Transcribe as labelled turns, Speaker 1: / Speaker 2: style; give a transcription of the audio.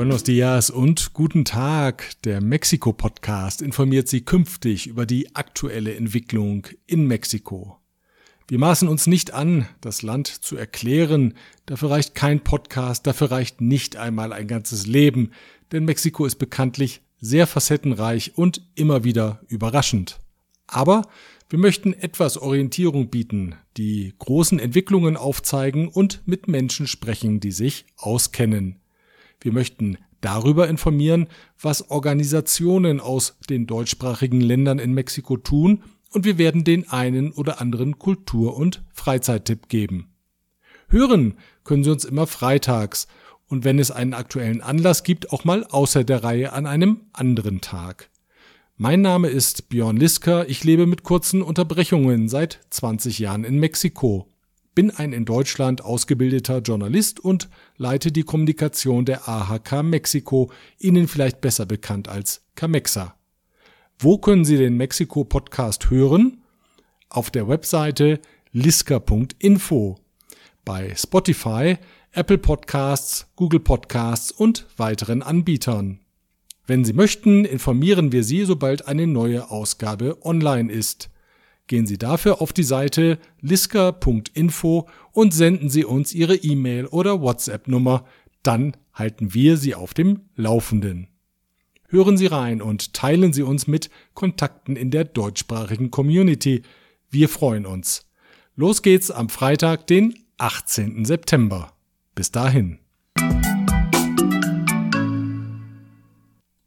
Speaker 1: Buenos dias und guten Tag. Der Mexiko-Podcast informiert Sie künftig über die aktuelle Entwicklung in Mexiko. Wir maßen uns nicht an, das Land zu erklären. Dafür reicht kein Podcast, dafür reicht nicht einmal ein ganzes Leben, denn Mexiko ist bekanntlich sehr facettenreich und immer wieder überraschend. Aber wir möchten etwas Orientierung bieten, die großen Entwicklungen aufzeigen und mit Menschen sprechen, die sich auskennen. Wir möchten darüber informieren, was Organisationen aus den deutschsprachigen Ländern in Mexiko tun und wir werden den einen oder anderen Kultur- und Freizeittipp geben. Hören können Sie uns immer freitags und wenn es einen aktuellen Anlass gibt, auch mal außer der Reihe an einem anderen Tag. Mein Name ist Björn Liska, ich lebe mit kurzen Unterbrechungen seit 20 Jahren in Mexiko, bin ein in Deutschland ausgebildeter Journalist und leite die Kommunikation der AHK Mexiko, Ihnen vielleicht besser bekannt als Camexa. Wo können Sie den Mexiko Podcast hören? Auf der Webseite liska.info, bei Spotify, Apple Podcasts, Google Podcasts und weiteren Anbietern. Wenn Sie möchten, informieren wir Sie, sobald eine neue Ausgabe online ist. Gehen Sie dafür auf die Seite liska.info und senden Sie uns Ihre E-Mail oder WhatsApp-Nummer, dann halten wir Sie auf dem Laufenden. Hören Sie rein und teilen Sie uns mit Kontakten in der deutschsprachigen Community. Wir freuen uns. Los geht's am Freitag, den 18. September. Bis dahin.